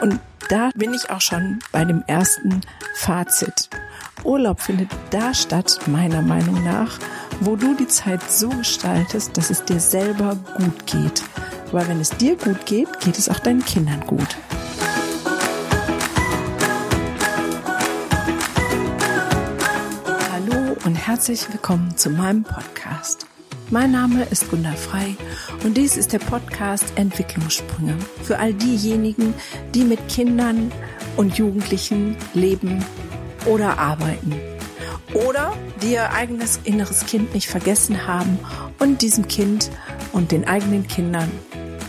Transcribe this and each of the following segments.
Und da bin ich auch schon bei dem ersten Fazit. Urlaub findet da statt, meiner Meinung nach, wo du die Zeit so gestaltest, dass es dir selber gut geht. Weil wenn es dir gut geht, geht es auch deinen Kindern gut. Hallo und herzlich willkommen zu meinem Podcast. Mein Name ist Gunda Frei und dies ist der Podcast Entwicklungssprünge für all diejenigen, die mit Kindern und Jugendlichen leben oder arbeiten oder die ihr eigenes inneres Kind nicht vergessen haben und diesem Kind und den eigenen Kindern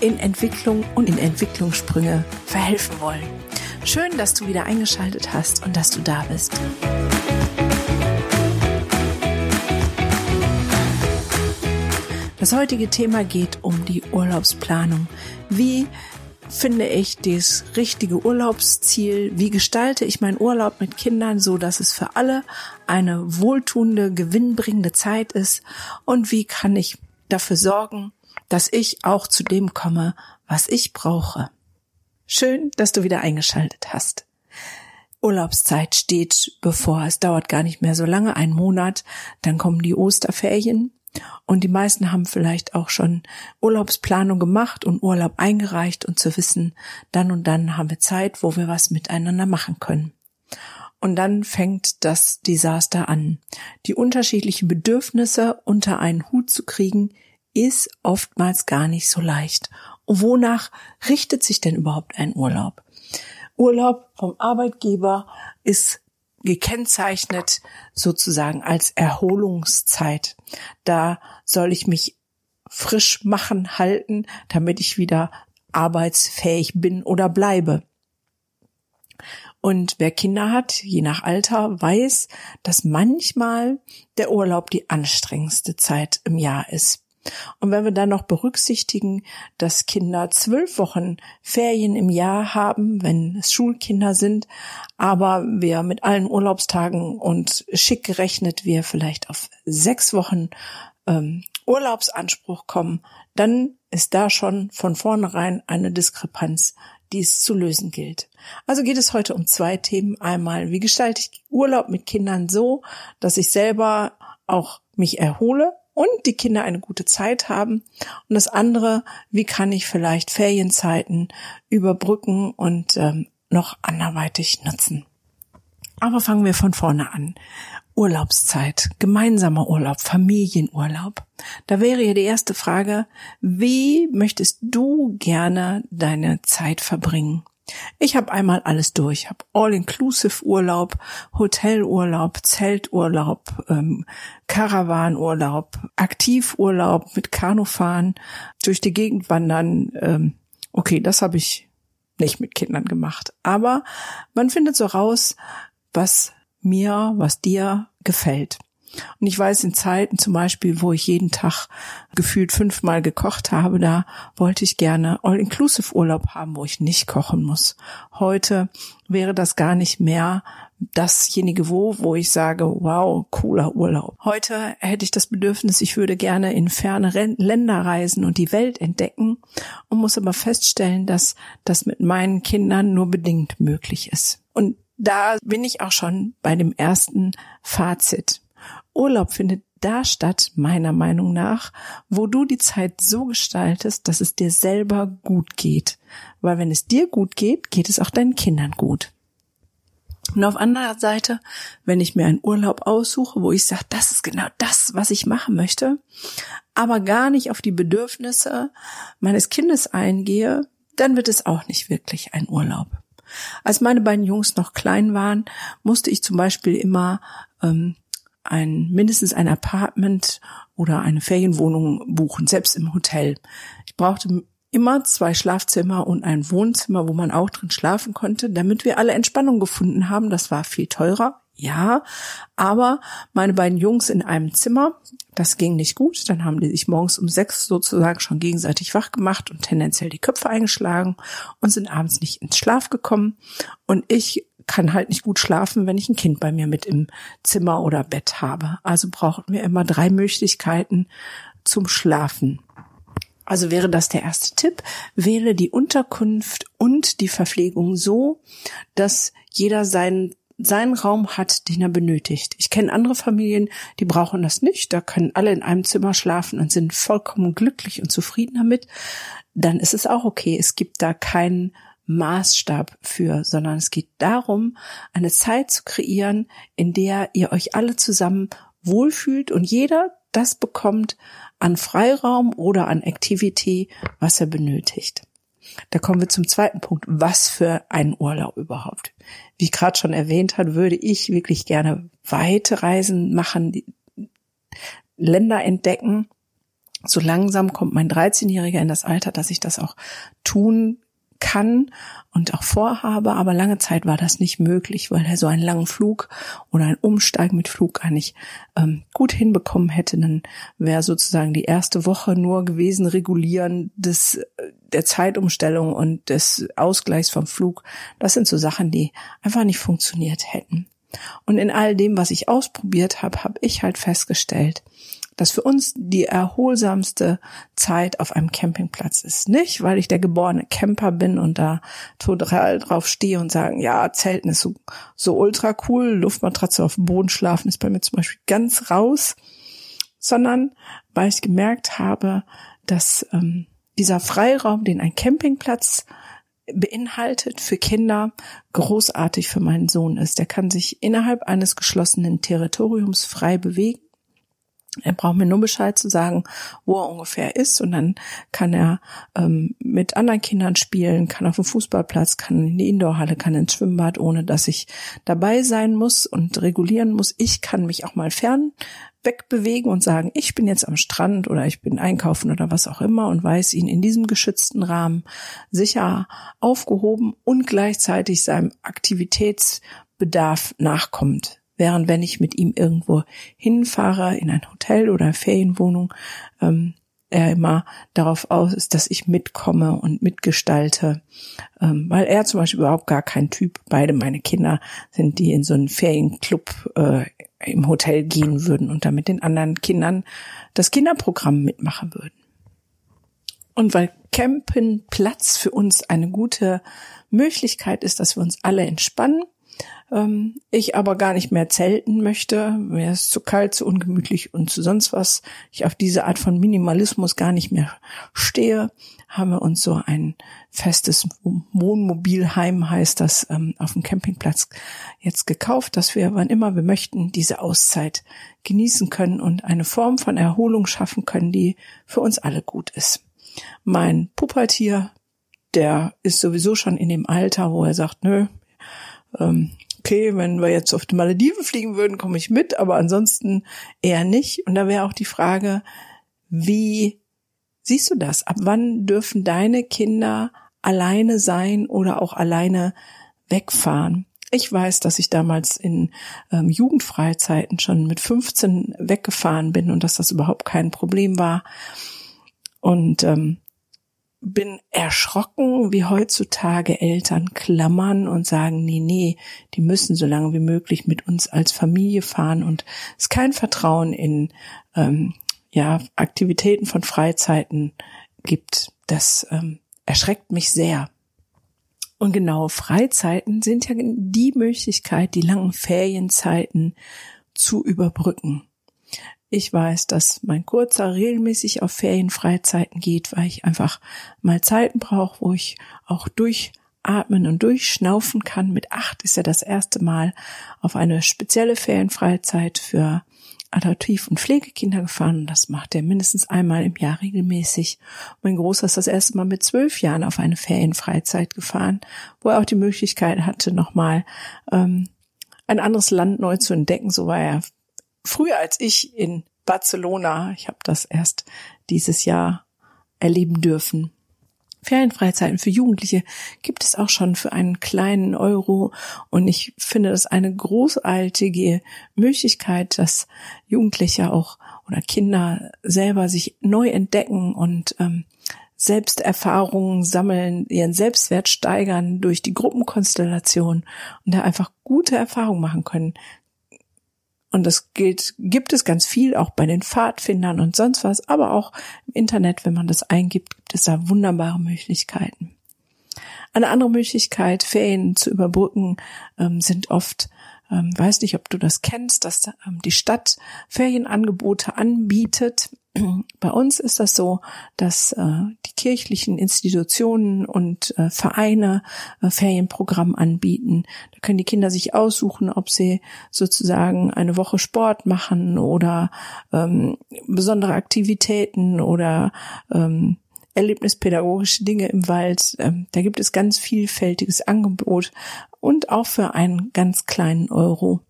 in Entwicklung und in Entwicklungssprünge verhelfen wollen. Schön, dass du wieder eingeschaltet hast und dass du da bist. Das heutige Thema geht um die Urlaubsplanung. Wie finde ich das richtige Urlaubsziel? Wie gestalte ich meinen Urlaub mit Kindern so, dass es für alle eine wohltuende, gewinnbringende Zeit ist? Und wie kann ich dafür sorgen, dass ich auch zu dem komme, was ich brauche? Schön, dass du wieder eingeschaltet hast. Urlaubszeit steht bevor. Es dauert gar nicht mehr so lange, ein Monat. Dann kommen die Osterferien. Und die meisten haben vielleicht auch schon Urlaubsplanung gemacht und Urlaub eingereicht und zu wissen, dann und dann haben wir Zeit, wo wir was miteinander machen können. Und dann fängt das Desaster an. Die unterschiedlichen Bedürfnisse unter einen Hut zu kriegen, ist oftmals gar nicht so leicht. Und wonach richtet sich denn überhaupt ein Urlaub? Urlaub vom Arbeitgeber ist gekennzeichnet sozusagen als Erholungszeit. Da soll ich mich frisch machen, halten, damit ich wieder arbeitsfähig bin oder bleibe. Und wer Kinder hat, je nach Alter, weiß, dass manchmal der Urlaub die anstrengendste Zeit im Jahr ist. Und wenn wir dann noch berücksichtigen, dass Kinder zwölf Wochen Ferien im Jahr haben, wenn es Schulkinder sind, aber wir mit allen Urlaubstagen und schick gerechnet wir vielleicht auf sechs Wochen ähm, Urlaubsanspruch kommen, dann ist da schon von vornherein eine Diskrepanz, die es zu lösen gilt. Also geht es heute um zwei Themen. Einmal, wie gestalte ich Urlaub mit Kindern so, dass ich selber auch mich erhole und die Kinder eine gute Zeit haben. Und das andere, wie kann ich vielleicht Ferienzeiten überbrücken und ähm, noch anderweitig nutzen. Aber fangen wir von vorne an. Urlaubszeit, gemeinsamer Urlaub, Familienurlaub. Da wäre ja die erste Frage, wie möchtest du gerne deine Zeit verbringen? Ich habe einmal alles durch. Habe All-Inclusive-Urlaub, Hotelurlaub, Zelturlaub, ähm, Caravanurlaub, Aktivurlaub mit Kanufahren, durch die Gegend wandern. Ähm, okay, das habe ich nicht mit Kindern gemacht. Aber man findet so raus, was mir, was dir gefällt. Und ich weiß in Zeiten zum Beispiel, wo ich jeden Tag gefühlt fünfmal gekocht habe, da wollte ich gerne All-Inclusive-Urlaub haben, wo ich nicht kochen muss. Heute wäre das gar nicht mehr dasjenige wo, wo ich sage, wow, cooler Urlaub. Heute hätte ich das Bedürfnis, ich würde gerne in ferne Länder reisen und die Welt entdecken und muss aber feststellen, dass das mit meinen Kindern nur bedingt möglich ist. Und da bin ich auch schon bei dem ersten Fazit. Urlaub findet da statt, meiner Meinung nach, wo du die Zeit so gestaltest, dass es dir selber gut geht. Weil wenn es dir gut geht, geht es auch deinen Kindern gut. Und auf anderer Seite, wenn ich mir einen Urlaub aussuche, wo ich sage, das ist genau das, was ich machen möchte, aber gar nicht auf die Bedürfnisse meines Kindes eingehe, dann wird es auch nicht wirklich ein Urlaub. Als meine beiden Jungs noch klein waren, musste ich zum Beispiel immer ähm, ein mindestens ein Apartment oder eine Ferienwohnung buchen, selbst im Hotel. Ich brauchte immer zwei Schlafzimmer und ein Wohnzimmer, wo man auch drin schlafen konnte, damit wir alle Entspannung gefunden haben. Das war viel teurer, ja, aber meine beiden Jungs in einem Zimmer, das ging nicht gut. Dann haben die sich morgens um sechs sozusagen schon gegenseitig wach gemacht und tendenziell die Köpfe eingeschlagen und sind abends nicht ins Schlaf gekommen. Und ich kann halt nicht gut schlafen, wenn ich ein Kind bei mir mit im Zimmer oder Bett habe. Also brauchen wir immer drei Möglichkeiten zum Schlafen. Also wäre das der erste Tipp. Wähle die Unterkunft und die Verpflegung so, dass jeder seinen seinen Raum hat, den er benötigt. Ich kenne andere Familien, die brauchen das nicht. Da können alle in einem Zimmer schlafen und sind vollkommen glücklich und zufrieden damit. Dann ist es auch okay. Es gibt da keinen Maßstab für, sondern es geht darum, eine Zeit zu kreieren, in der ihr euch alle zusammen wohlfühlt und jeder das bekommt an Freiraum oder an Activity, was er benötigt. Da kommen wir zum zweiten Punkt. Was für ein Urlaub überhaupt? Wie ich gerade schon erwähnt hat, würde ich wirklich gerne weite Reisen machen, Länder entdecken. So langsam kommt mein 13-Jähriger in das Alter, dass ich das auch tun kann und auch vorhabe, aber lange Zeit war das nicht möglich, weil er so einen langen Flug oder ein Umsteigen mit Flug gar nicht ähm, gut hinbekommen hätte. Dann wäre sozusagen die erste Woche nur gewesen, regulieren des, äh, der Zeitumstellung und des Ausgleichs vom Flug. Das sind so Sachen, die einfach nicht funktioniert hätten. Und in all dem, was ich ausprobiert habe, habe ich halt festgestellt, dass für uns die erholsamste Zeit auf einem Campingplatz ist. Nicht, weil ich der geborene Camper bin und da total drauf stehe und sagen, ja, Zelten ist so, so ultra cool, Luftmatratze auf dem Boden schlafen ist bei mir zum Beispiel ganz raus, sondern weil ich gemerkt habe, dass ähm, dieser Freiraum, den ein Campingplatz beinhaltet für Kinder großartig für meinen Sohn ist. Der kann sich innerhalb eines geschlossenen Territoriums frei bewegen. Er braucht mir nur Bescheid zu sagen, wo er ungefähr ist und dann kann er ähm, mit anderen Kindern spielen, kann auf dem Fußballplatz, kann in die Indoorhalle, kann ins Schwimmbad, ohne dass ich dabei sein muss und regulieren muss. Ich kann mich auch mal fern wegbewegen und sagen, ich bin jetzt am Strand oder ich bin einkaufen oder was auch immer und weiß ihn in diesem geschützten Rahmen sicher aufgehoben und gleichzeitig seinem Aktivitätsbedarf nachkommt. Während wenn ich mit ihm irgendwo hinfahre, in ein Hotel oder Ferienwohnung, ähm, er immer darauf aus ist, dass ich mitkomme und mitgestalte, ähm, weil er zum Beispiel überhaupt gar kein Typ, beide meine Kinder sind, die in so einen Ferienclub äh, im Hotel gehen würden und da mit den anderen Kindern das Kinderprogramm mitmachen würden. Und weil Campen Platz für uns eine gute Möglichkeit ist, dass wir uns alle entspannen, ich aber gar nicht mehr zelten möchte, mir ist zu kalt, zu ungemütlich und zu sonst was, ich auf diese Art von Minimalismus gar nicht mehr stehe, haben wir uns so ein festes Wohnmobilheim, heißt das, ähm, auf dem Campingplatz jetzt gekauft, dass wir, wann immer wir möchten, diese Auszeit genießen können und eine Form von Erholung schaffen können, die für uns alle gut ist. Mein Puppatier, der ist sowieso schon in dem Alter, wo er sagt, nö, ähm, okay, wenn wir jetzt auf die Malediven fliegen würden, komme ich mit, aber ansonsten eher nicht. Und da wäre auch die Frage, wie siehst du das? Ab wann dürfen deine Kinder alleine sein oder auch alleine wegfahren? Ich weiß, dass ich damals in ähm, Jugendfreizeiten schon mit 15 weggefahren bin und dass das überhaupt kein Problem war. Und ähm, bin erschrocken, wie heutzutage Eltern klammern und sagen, nee, nee, die müssen so lange wie möglich mit uns als Familie fahren und es kein Vertrauen in ähm, ja, Aktivitäten von Freizeiten gibt. Das ähm, erschreckt mich sehr. Und genau, Freizeiten sind ja die Möglichkeit, die langen Ferienzeiten zu überbrücken. Ich weiß, dass mein Kurzer regelmäßig auf Ferienfreizeiten geht, weil ich einfach mal Zeiten brauche, wo ich auch durchatmen und durchschnaufen kann. Mit acht ist er das erste Mal auf eine spezielle Ferienfreizeit für Adoptiv- und Pflegekinder gefahren. Das macht er mindestens einmal im Jahr regelmäßig. Mein Großer ist das erste Mal mit zwölf Jahren auf eine Ferienfreizeit gefahren, wo er auch die Möglichkeit hatte, nochmal ähm, ein anderes Land neu zu entdecken. So war er früher als ich in Barcelona. Ich habe das erst dieses Jahr erleben dürfen. Ferienfreizeiten für Jugendliche gibt es auch schon für einen kleinen Euro und ich finde das eine großartige Möglichkeit, dass Jugendliche auch oder Kinder selber sich neu entdecken und ähm, Selbsterfahrungen sammeln, ihren Selbstwert steigern durch die Gruppenkonstellation und da einfach gute Erfahrungen machen können Und das gilt, gibt es ganz viel, auch bei den Pfadfindern und sonst was, aber auch im Internet, wenn man das eingibt, gibt es da wunderbare Möglichkeiten. Eine andere Möglichkeit, Ferien zu überbrücken, ähm, sind oft ähm, weiß nicht, ob du das kennst, dass ähm, die Stadt Ferienangebote anbietet. Bei uns ist das so, dass äh, die kirchlichen Institutionen und äh, Vereine äh, Ferienprogramm anbieten. Da können die Kinder sich aussuchen, ob sie sozusagen eine Woche Sport machen oder ähm, besondere Aktivitäten oder ähm, erlebnispädagogische Dinge im Wald. Ähm, da gibt es ganz vielfältiges Angebot und auch für einen ganz kleinen Euro.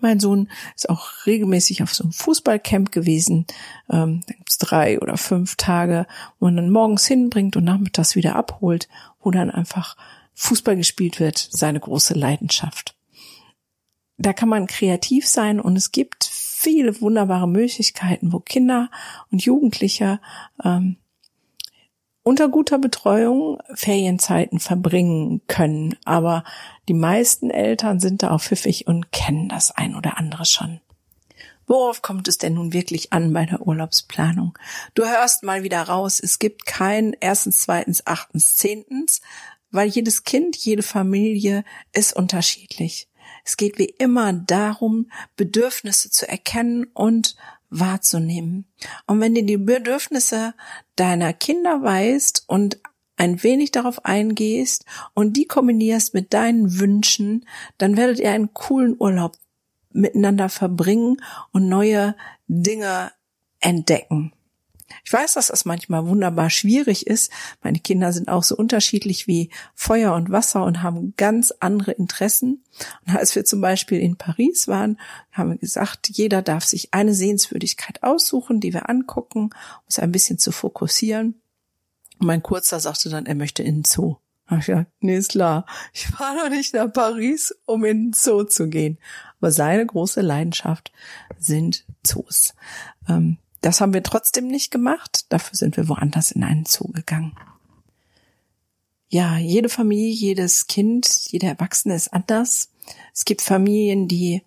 Mein Sohn ist auch regelmäßig auf so einem Fußballcamp gewesen. Ähm, da gibt's drei oder fünf Tage, wo man dann morgens hinbringt und nachmittags wieder abholt, wo dann einfach Fußball gespielt wird, seine große Leidenschaft. Da kann man kreativ sein und es gibt viele wunderbare Möglichkeiten, wo Kinder und Jugendliche ähm, unter guter Betreuung Ferienzeiten verbringen können. Aber die meisten Eltern sind da auch pfiffig und kennen das ein oder andere schon. Worauf kommt es denn nun wirklich an bei der Urlaubsplanung? Du hörst mal wieder raus, es gibt kein erstens, zweitens, achtens, zehntens, weil jedes Kind, jede Familie ist unterschiedlich. Es geht wie immer darum, Bedürfnisse zu erkennen und wahrzunehmen. Und wenn du die Bedürfnisse deiner Kinder weißt und ein wenig darauf eingehst und die kombinierst mit deinen Wünschen, dann werdet ihr einen coolen Urlaub miteinander verbringen und neue Dinge entdecken. Ich weiß, dass das manchmal wunderbar schwierig ist. Meine Kinder sind auch so unterschiedlich wie Feuer und Wasser und haben ganz andere Interessen. Und als wir zum Beispiel in Paris waren, haben wir gesagt, jeder darf sich eine Sehenswürdigkeit aussuchen, die wir angucken, um es ein bisschen zu fokussieren. Und mein Kurzer sagte dann, er möchte in den Zoo. Da ich gesagt, nee, ist klar. Ich fahre doch nicht nach Paris, um in den Zoo zu gehen. Aber seine große Leidenschaft sind Zoos. Ähm, das haben wir trotzdem nicht gemacht. Dafür sind wir woanders in einen Zoo gegangen. Ja, jede Familie, jedes Kind, jeder Erwachsene ist anders. Es gibt Familien, die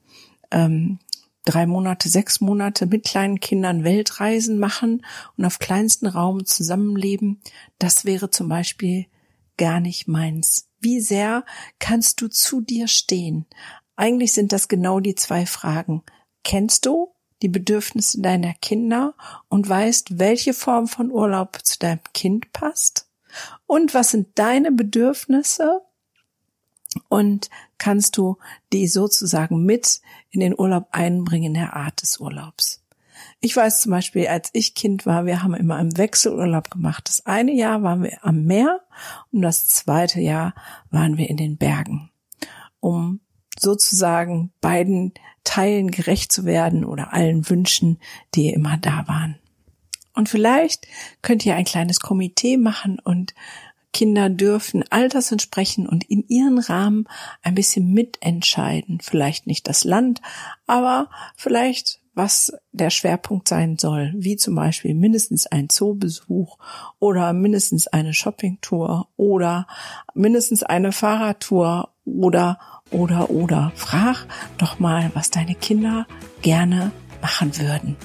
ähm, drei Monate, sechs Monate mit kleinen Kindern Weltreisen machen und auf kleinsten Raum zusammenleben. Das wäre zum Beispiel gar nicht meins. Wie sehr kannst du zu dir stehen? Eigentlich sind das genau die zwei Fragen. Kennst du die Bedürfnisse deiner Kinder und weißt, welche Form von Urlaub zu deinem Kind passt? Und was sind deine Bedürfnisse? Und kannst du die sozusagen mit in den Urlaub einbringen in der Art des Urlaubs? Ich weiß zum Beispiel, als ich Kind war, wir haben immer im Wechselurlaub gemacht. Das eine Jahr waren wir am Meer und das zweite Jahr waren wir in den Bergen, um sozusagen beiden Teilen gerecht zu werden oder allen Wünschen, die immer da waren. Und vielleicht könnt ihr ein kleines Komitee machen und Kinder dürfen alters entsprechen und in ihren Rahmen ein bisschen mitentscheiden. Vielleicht nicht das Land, aber vielleicht was der Schwerpunkt sein soll, wie zum Beispiel mindestens ein Zoobesuch oder mindestens eine Shoppingtour oder mindestens eine Fahrradtour oder oder oder. Frag doch mal, was deine Kinder gerne machen würden.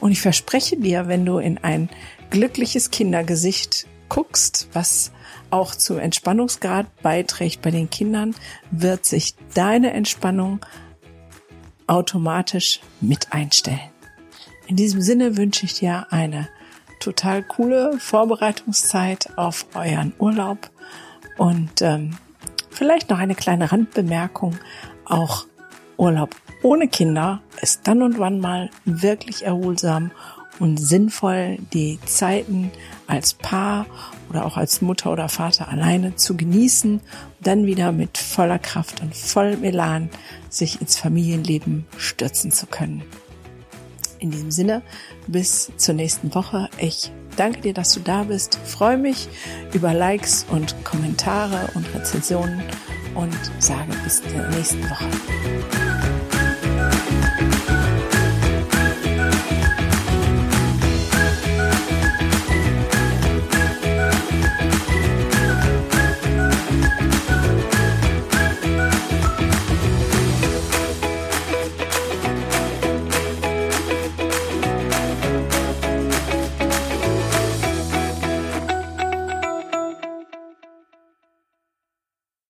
Und ich verspreche dir, wenn du in ein glückliches Kindergesicht guckst, was auch zum Entspannungsgrad beiträgt bei den Kindern, wird sich deine Entspannung automatisch mit einstellen. In diesem Sinne wünsche ich dir eine total coole Vorbereitungszeit auf euren Urlaub und ähm, Vielleicht noch eine kleine Randbemerkung. Auch Urlaub ohne Kinder ist dann und wann mal wirklich erholsam und sinnvoll, die Zeiten als Paar oder auch als Mutter oder Vater alleine zu genießen, dann wieder mit voller Kraft und vollem Elan sich ins Familienleben stürzen zu können. In diesem Sinne, bis zur nächsten Woche. Ich danke dir, dass du da bist. Freue mich über Likes und Kommentare und Rezensionen und sage bis zur nächsten Woche.